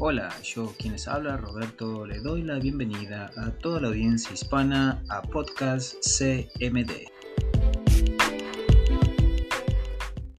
Hola, yo quienes habla, Roberto, le doy la bienvenida a toda la audiencia hispana a Podcast CMD